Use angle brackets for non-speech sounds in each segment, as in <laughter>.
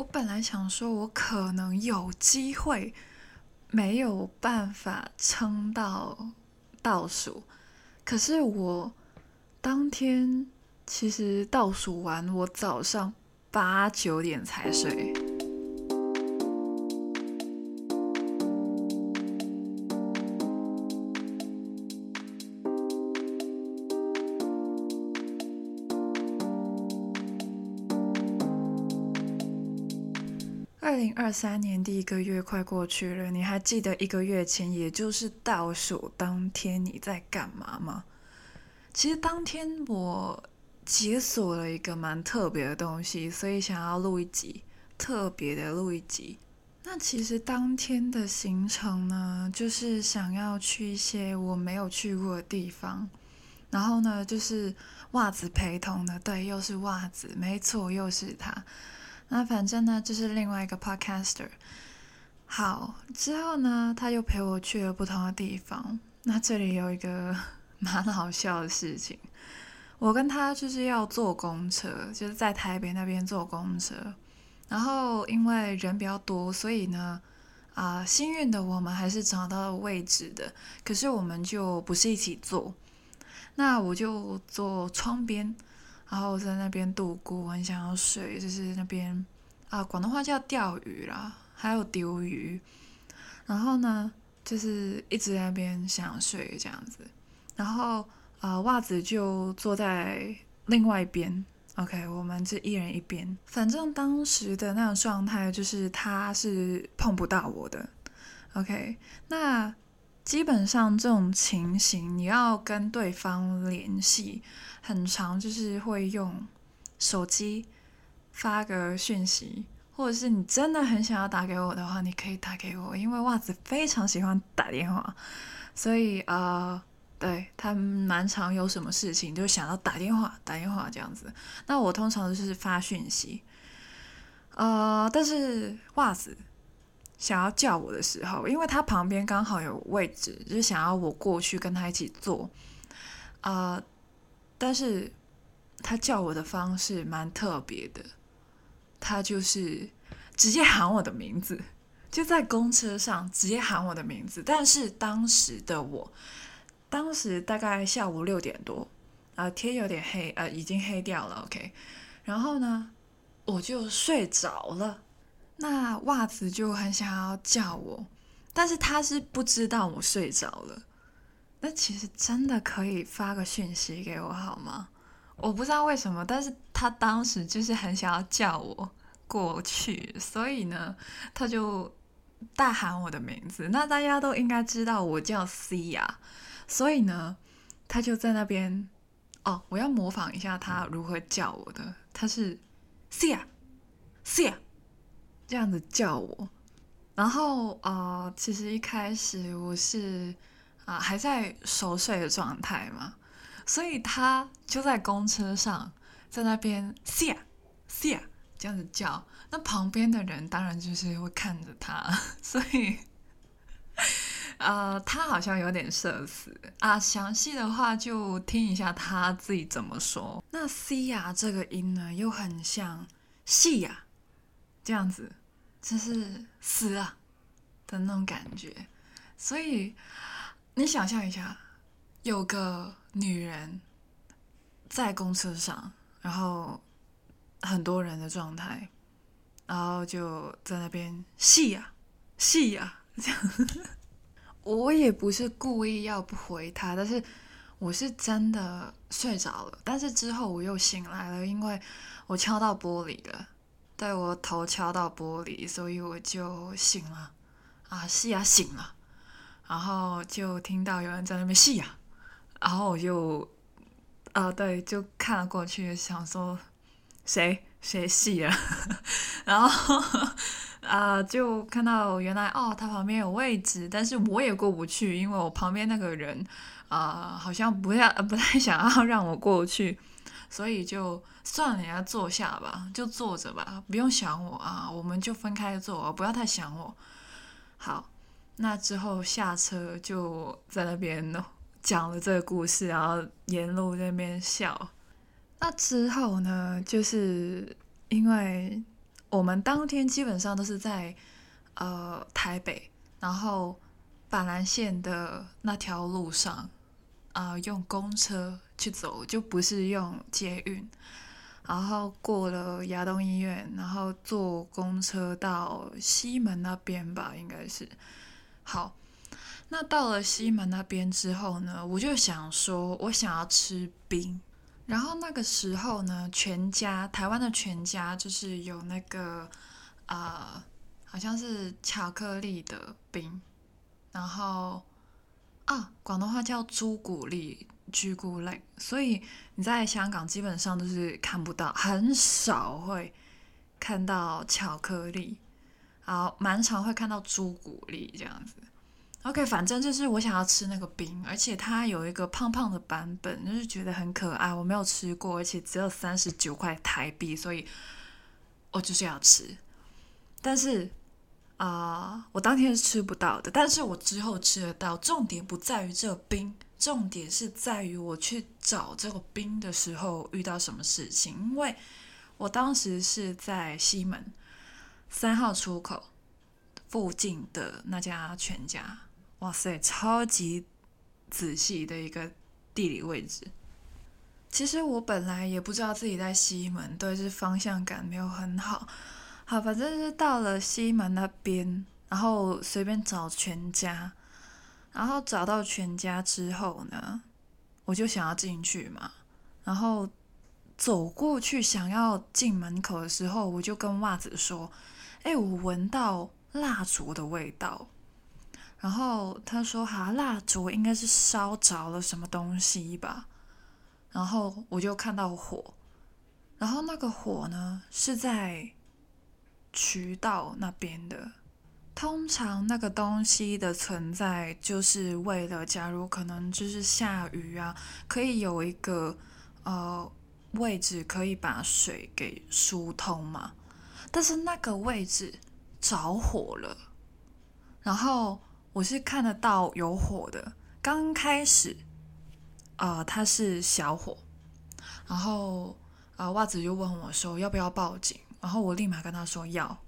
我本来想说，我可能有机会没有办法撑到倒数，可是我当天其实倒数完，我早上八九点才睡。二三年第一个月快过去了，你还记得一个月前，也就是倒数当天你在干嘛吗？其实当天我解锁了一个蛮特别的东西，所以想要录一集特别的录一集。那其实当天的行程呢，就是想要去一些我没有去过的地方，然后呢，就是袜子陪同的，对，又是袜子，没错，又是他。那反正呢，就是另外一个 podcaster。好，之后呢，他又陪我去了不同的地方。那这里有一个蛮好笑的事情，我跟他就是要坐公车，就是在台北那边坐公车。然后因为人比较多，所以呢，啊、幸运的我们还是找到了位置的。可是我们就不是一起坐，那我就坐窗边。然后我在那边度过，我很想要睡，就是那边啊，广东话叫钓鱼啦，还有丢鱼。然后呢，就是一直在那边想要睡这样子。然后啊，袜子就坐在另外一边。OK，我们是一人一边。反正当时的那种状态就是他是碰不到我的。OK，那。基本上这种情形，你要跟对方联系，很常就是会用手机发个讯息，或者是你真的很想要打给我的话，你可以打给我，因为袜子非常喜欢打电话，所以呃，对，他蛮常有什么事情就想要打电话，打电话这样子。那我通常就是发讯息，呃，但是袜子。想要叫我的时候，因为他旁边刚好有位置，就是想要我过去跟他一起坐，呃，但是他叫我的方式蛮特别的，他就是直接喊我的名字，就在公车上直接喊我的名字。但是当时的我，当时大概下午六点多，啊、天有点黑，呃，已经黑掉了，OK，然后呢，我就睡着了。那袜子就很想要叫我，但是他是不知道我睡着了。那其实真的可以发个讯息给我好吗？我不知道为什么，但是他当时就是很想要叫我过去，所以呢，他就大喊我的名字。那大家都应该知道我叫 C 呀所以呢，他就在那边。哦，我要模仿一下他如何叫我的，他是 C 呀，C 呀。这样子叫我，然后呃，其实一开始我是啊、还在熟睡的状态嘛，所以他就在公车上，在那边 Cia Cia 这样子叫，那旁边的人当然就是会看着他，<laughs> 所以呃，他好像有点社死啊。详细的话就听一下他自己怎么说。那 Cia 这个音呢，又很像细呀这样子。就是死啊的那种感觉，所以你想象一下，有个女人在公车上，然后很多人的状态，然后就在那边戏呀戏呀这样。<laughs> 我也不是故意要不回她，但是我是真的睡着了，但是之后我又醒来了，因为我敲到玻璃了。对，我头敲到玻璃，所以我就醒了，啊，是呀，醒了，然后就听到有人在那边戏呀，然后我就，啊，对，就看了过去，想说谁谁戏了，<laughs> 然后啊，<laughs> 就看到原来哦，他旁边有位置，但是我也过不去，因为我旁边那个人啊，好像不太不太想要让我过去。所以就算了，你要坐下吧，就坐着吧，不用想我啊，我们就分开坐，不要太想我。好，那之后下车就在那边 <laughs> 讲了这个故事，然后沿路那边笑。那之后呢，就是因为我们当天基本上都是在呃台北，然后板南线的那条路上啊、用公车去走，就不是用捷运。然后过了亚东医院，然后坐公车到西门那边吧，应该是。好，那到了西门那边之后呢，我就想说，我想要吃冰。然后那个时候呢，全家台湾的全家就是有那个呃，好像是巧克力的冰，然后啊，广东话叫朱古力。朱古力，所以你在香港基本上都是看不到，很少会看到巧克力，好，蛮常会看到朱古力这样子。OK，反正就是我想要吃那个冰，而且它有一个胖胖的版本，就是觉得很可爱。我没有吃过，而且只有三十九块台币，所以我就是要吃。但是啊、我当天是吃不到的，但是我之后吃得到。重点不在于这个冰。重点是在于我去找这个冰的时候遇到什么事情，因为我当时是在西门三号出口附近的那家全家，哇塞，超级仔细的一个地理位置。其实我本来也不知道自己在西门，对，这方向感没有很好。好，反正是到了西门那边，然后随便找全家。然后找到全家之后呢，我就想要进去嘛。然后走过去想要进门口的时候，我就跟袜子说：“哎，我闻到蜡烛的味道。”然后他说：“哈，蜡烛应该是烧着了什么东西吧？”然后我就看到火，然后那个火呢是在渠道那边的。通常那个东西的存在，就是为了假如可能就是下雨啊，可以有一个呃位置可以把水给疏通嘛。但是那个位置着火了，然后我是看得到有火的。刚开始，呃，它是小火，然后呃袜子就问我说要不要报警，然后我立马跟他说要。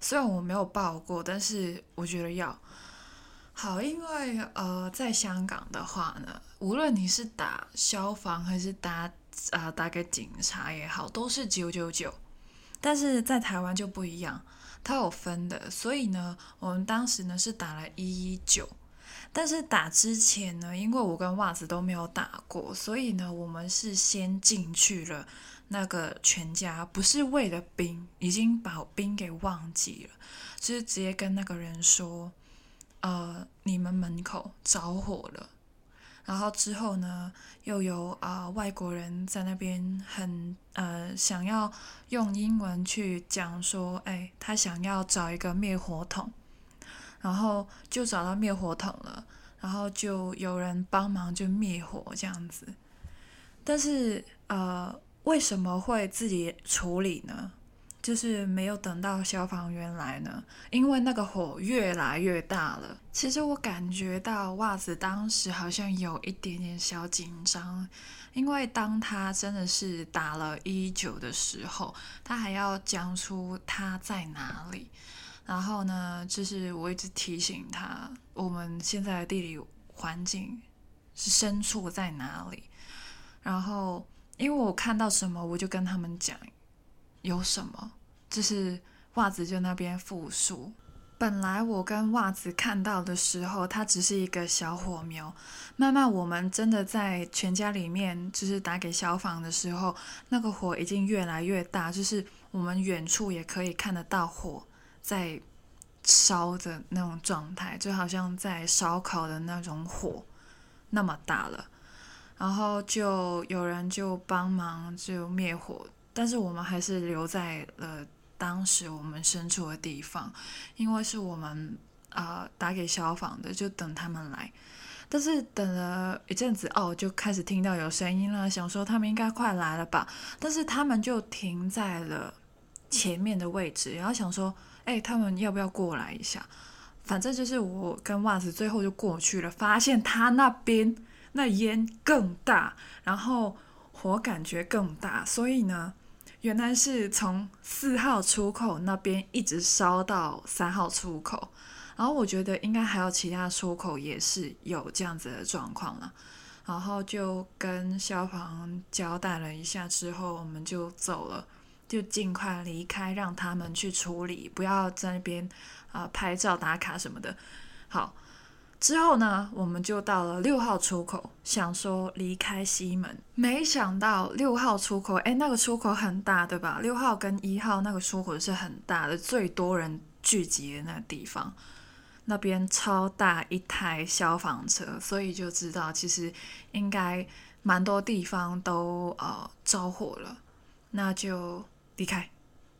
虽然我没有报过，但是我觉得要好，因为呃，在香港的话呢，无论你是打消防还是打、呃、打给警察也好，都是九九九。但是在台湾就不一样，它有分的，所以呢，我们当时呢是打了一一九。但是打之前呢，因为我跟袜子都没有打过，所以呢，我们是先进去了。那个全家不是为了冰，已经把冰给忘记了，就是直接跟那个人说，呃，你们门口着火了。然后之后呢，又有啊、外国人在那边很呃想要用英文去讲说，哎，他想要找一个灭火筒，然后就找到灭火筒了，然后就有人帮忙就灭火这样子，但是呃。为什么会自己处理呢？就是没有等到消防员来呢？因为那个火越来越大了。其实我感觉到袜子当时好像有一点点小紧张，因为当他真的是打了一九的时候，他还要讲出他在哪里。然后呢，就是我一直提醒他，我们现在的地理环境是身处在哪里，然后。因为我看到什么，我就跟他们讲有什么，就是袜子就那边复述。本来我跟袜子看到的时候，它只是一个小火苗。慢慢我们真的在全家里面，就是打给消防的时候，那个火已经越来越大，就是我们远处也可以看得到火在烧的那种状态，就好像在烧烤的那种火那么大了。然后就有人就帮忙就灭火，但是我们还是留在了当时我们身处的地方，因为是我们啊、呃、打给消防的，就等他们来。但是等了一阵子哦，就开始听到有声音了，想说他们应该快来了吧，但是他们就停在了前面的位置，然后想说，哎，他们要不要过来一下？反正就是我跟袜子最后就过去了，发现他那边。那烟更大，然后火感觉更大，所以呢，原来是从四号出口那边一直烧到三号出口，然后我觉得应该还有其他出口也是有这样子的状况了，然后就跟消防交代了一下之后，我们就走了，就尽快离开，让他们去处理，不要在那边啊、拍照打卡什么的。好。之后呢，我们就到了六号出口，想说离开西门，没想到六号出口，哎，那个出口很大，对吧？六号跟一号那个出口是很大的，最多人聚集的那个地方，那边超大一台消防车，所以就知道其实应该蛮多地方都呃着火了，那就离开，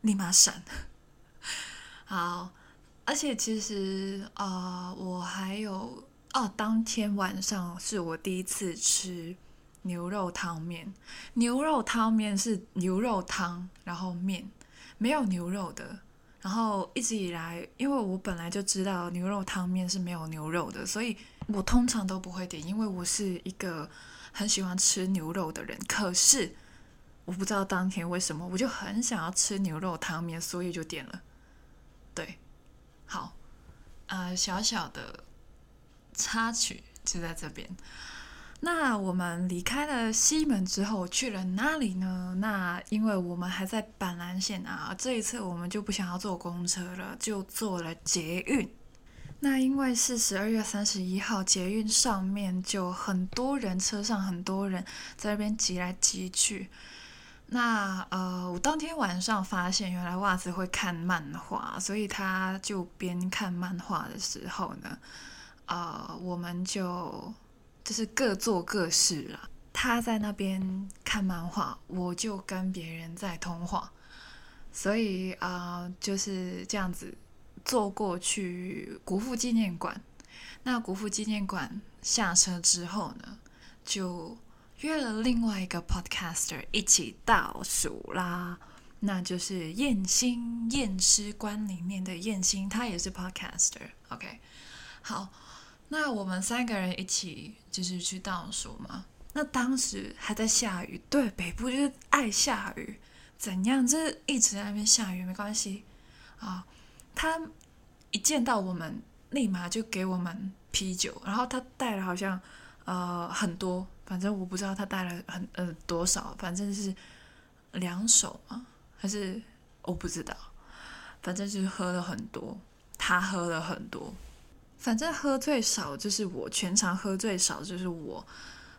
立马闪，<laughs> 好。而且其实啊、我还有哦，当天晚上是我第一次吃牛肉汤面。牛肉汤面是牛肉汤，然后面没有牛肉的。然后一直以来，因为我本来就知道牛肉汤面是没有牛肉的，所以我通常都不会点，因为我是一个很喜欢吃牛肉的人。可是我不知道当天为什么，我就很想要吃牛肉汤面，所以就点了。对。好，呃，小小的插曲就在这边。那我们离开了西门之后，去了哪里呢？那因为我们还在板南线啊，这一次我们就不想要坐公车了，就坐了捷运。那因为是十二月三十一号，捷运上面就很多人，车上很多人在那边挤来挤去。那呃，我当天晚上发现，原来袜子会看漫画，所以他就边看漫画的时候呢，呃，我们就就是各做各事了。他在那边看漫画，我就跟别人在通话，所以啊、就是这样子坐过去国父纪念馆。那国父纪念馆下车之后呢，就。约了另外一个 podcaster 一起倒数啦，那就是燕心验尸官里面的燕心，他也是 podcaster。OK，好，那我们三个人一起就是去倒数嘛。那当时还在下雨，对，北部就是爱下雨，怎样？就是一直在那边下雨，没关系啊。他一见到我们，立马就给我们啤酒，然后他带了好像呃很多。反正我不知道他带了很呃多少，反正是两手嘛？还是我不知道。反正就是喝了很多，他喝了很多。反正喝最少就是我，全场喝最少就是我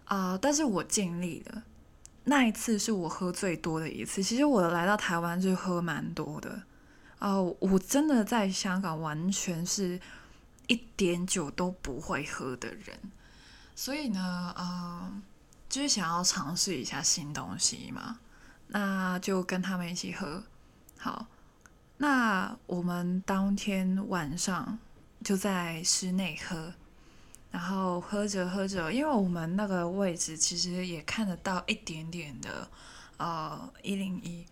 啊、但是我尽力了。那一次是我喝最多的一次。其实我来到台湾就喝蛮多的啊、呃！我真的在香港完全是一点酒都不会喝的人。所以呢，呃，就是想要尝试一下新东西嘛，那就跟他们一起喝。好，那我们当天晚上就在室内喝，然后喝着喝着，因为我们那个位置其实也看得到一点点的呃一零一，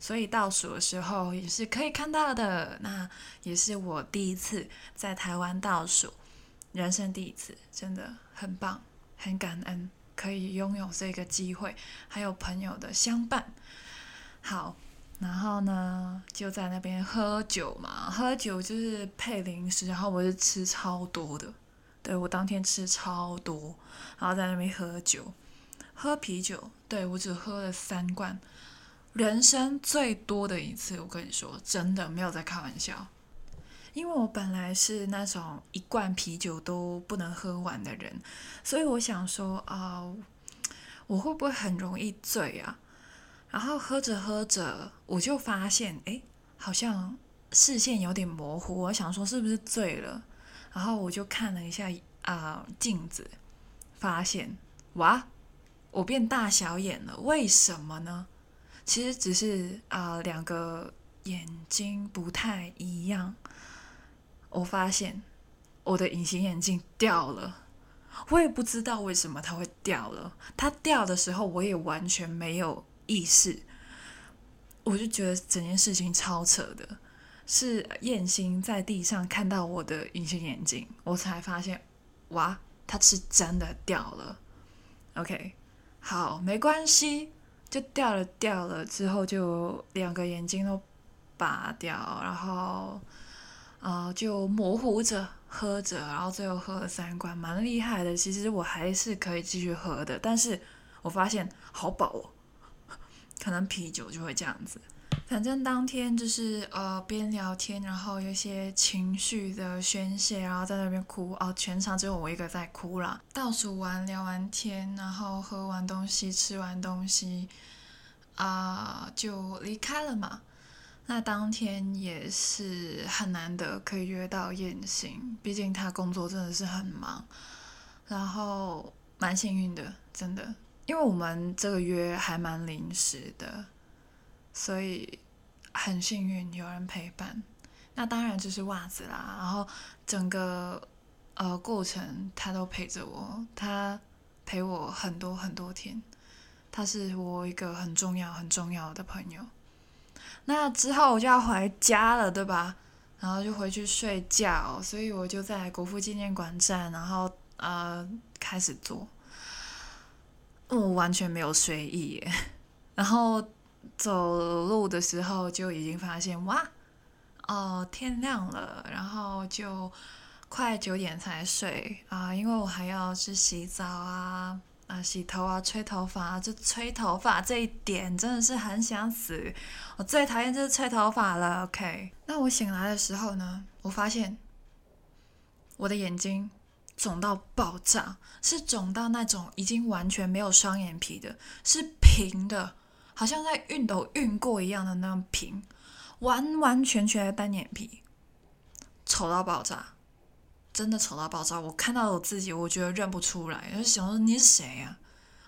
所以倒数的时候也是可以看到的。那也是我第一次在台湾倒数。人生第一次，真的很棒，很感恩可以拥有这个机会，还有朋友的相伴。好，然后呢，就在那边喝酒嘛，喝酒就是配零食，然后我是吃超多的，对，我当天吃超多，然后在那边喝酒，喝啤酒，对，我只喝了三罐，人生最多的一次，我跟你说，真的没有在开玩笑。因为我本来是那种一罐啤酒都不能喝完的人，所以我想说啊、我会不会很容易醉啊？然后喝着喝着，我就发现，哎，好像视线有点模糊。我想说是不是醉了？然后我就看了一下啊、镜子，发现哇，我变大小眼了。为什么呢？其实只是啊、两个眼睛不太一样。我发现我的隐形眼镜掉了，我也不知道为什么它会掉了。它掉的时候，我也完全没有意识，我就觉得整件事情超扯的。是燕心在地上看到我的隐形眼镜，我才发现，哇，它是真的掉了。OK，好，没关系，就掉了掉了之后就两个眼睛都拔掉，然后呃就模糊着喝着，然后最后喝了三罐，蛮厉害的。其实我还是可以继续喝的，但是我发现好饱哦，可能啤酒就会这样子。反正当天就是呃边聊天，然后有些情绪的宣泄，然后在那边哭哦，全场只有我一个在哭啦。倒数完聊完天，然后喝完东西，吃完东西，啊、就离开了嘛。那当天也是很难得可以约到燕行，毕竟他工作真的是很忙，然后蛮幸运的，真的，因为我们这个约还蛮临时的。所以很幸运有人陪伴，那当然就是袜子啦。然后整个呃过程他都陪着我，他陪我很多很多天，他是我一个很重要很重要的朋友。那之后我就要回家了，对吧？然后就回去睡觉，所以我就在国父纪念馆站，然后呃开始做，我完全没有睡意，<laughs> 然后。走路的时候就已经发现哇，哦天亮了，然后就快九点才睡啊，因为我还要去洗澡啊啊洗头啊吹头发啊，就吹头发这一点真的是很想死，我最讨厌就是吹头发了。OK，那我醒来的时候呢，我发现我的眼睛肿到爆炸，是肿到那种已经完全没有双眼皮的，是平的。好像在熨斗熨过一样的那种平，完完全全的单眼皮，丑到爆炸，真的丑到爆炸。我看到我自己，我觉得认不出来，就想说你是谁呀？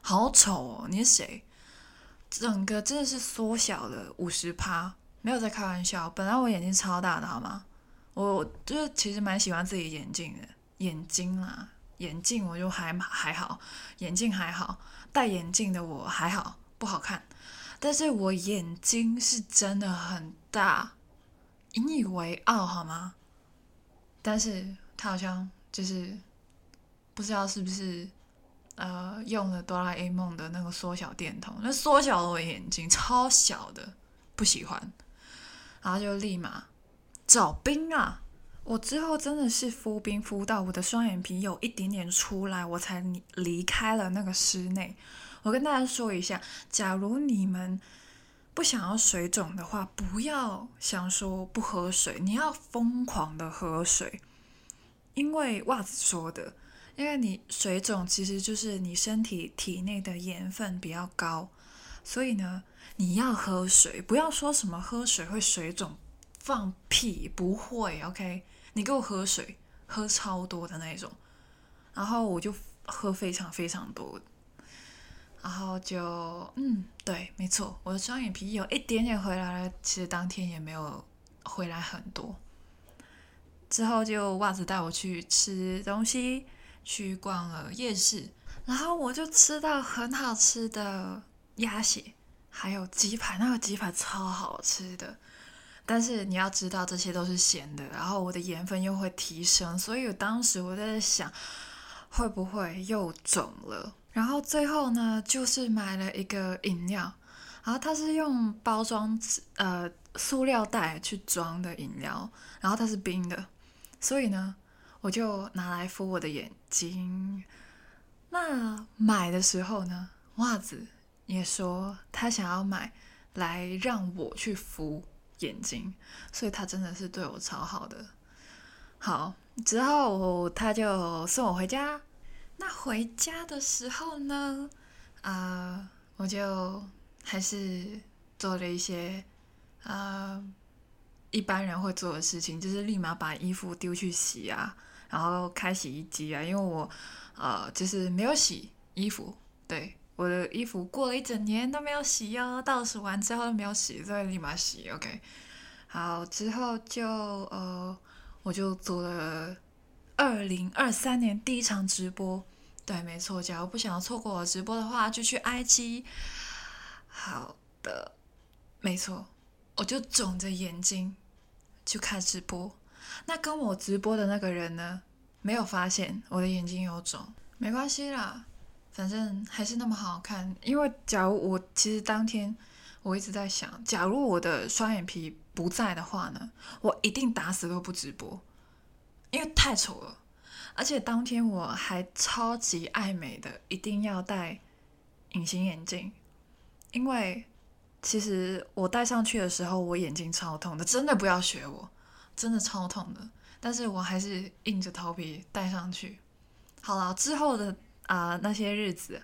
好丑哦，你是谁？整个真的是缩小了五十趴，没有在开玩笑。本来我眼睛超大的，好吗？我就是其实蛮喜欢自己眼镜的，眼睛啦，眼镜我就还还好，眼镜还好，戴眼镜的我还好，不好看。但是我眼睛是真的很大，引以为傲好吗？但是他好像就是不知道是不是呃用了哆啦 A 梦的那个缩小电筒，那缩小了我眼睛超小的，不喜欢，然后就立马找冰啊！我之后真的是敷冰敷到我的双眼皮有一点点出来，我才离开了那个室内。我跟大家说一下，假如你们不想要水肿的话，不要想说不喝水，你要疯狂的喝水。因为袜子说的，因为你水肿其实就是你身体体内的盐分比较高，所以呢，你要喝水，不要说什么喝水会水肿，放屁，不会，OK？你给我喝水，喝超多的那种，然后我就喝非常非常多。然后就嗯，对，没错，我的双眼皮有一点点回来了，其实当天也没有回来很多。之后就袜子带我去吃东西，去逛了夜市，然后我就吃到很好吃的鸭血，还有鸡排，那个鸡排超好吃的。但是你要知道，这些都是咸的，然后我的盐分又会提升，所以我当时我在想，会不会又肿了？然后最后呢，就是买了一个饮料，然后它是用包装纸呃塑料袋去装的饮料，然后它是冰的，所以呢，我就拿来敷我的眼睛。那买的时候呢，袜子也说他想要买来让我去敷眼睛，所以他真的是对我超好的。好，之后他就送我回家。那回家的时候呢，啊、我就还是做了一些啊、一般人会做的事情，就是立马把衣服丢去洗啊，然后开洗衣机啊，因为我呃就是没有洗衣服，对，我的衣服过了一整年都没有洗哦，倒数完之后都没有洗，所以立马洗，OK。好，之后就呃我就做了。二零二三年第一场直播，对，没错。假如不想要错过我直播的话，就去 IG。好的，没错，我就肿着眼睛去开直播。那跟我直播的那个人呢，没有发现我的眼睛有肿，没关系啦。反正还是那么好看。因为假如我其实当天我一直在想，假如我的双眼皮不在的话呢，我一定打死都不直播，因为太丑了。而且当天我还超级爱美的，一定要戴隐形眼镜，因为其实我戴上去的时候，我眼睛超痛的，真的不要学我，真的超痛的。但是我还是硬着头皮戴上去。好了，之后的啊、那些日子，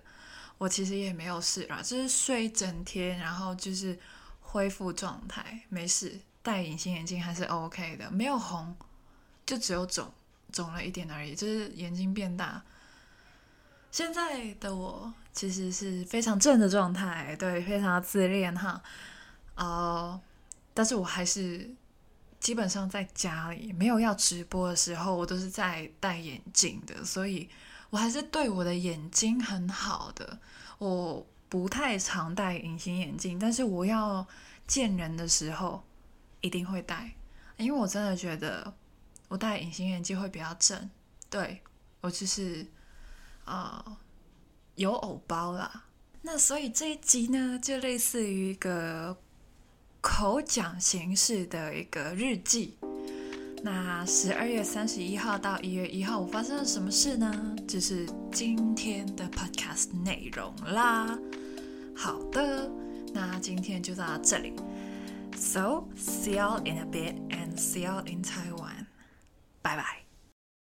我其实也没有事啦，就是睡一整天，然后就是恢复状态，没事。戴隐形眼镜还是 OK 的，没有红，就只有肿，肿了一点而已，就是眼睛变大。现在的我其实是非常正的状态，对，非常自恋哈。呃，但是我还是。基本上在家里没有要直播的时候，我都是在戴眼镜的，所以我还是对我的眼睛很好的。我不太常戴隐形眼镜，但是我要见人的时候一定会戴，因为我真的觉得我戴隐形眼镜会比较正。对，我就是啊、有偶包啦。那所以这一集呢，就类似于一个。口讲形式的一个日记。那十二月三十一号到一月一号，我发生了什么事呢？就是今天的 podcast 内容啦。好的，那今天就到这里。So see you in a bit and see you in Taiwan. Bye bye.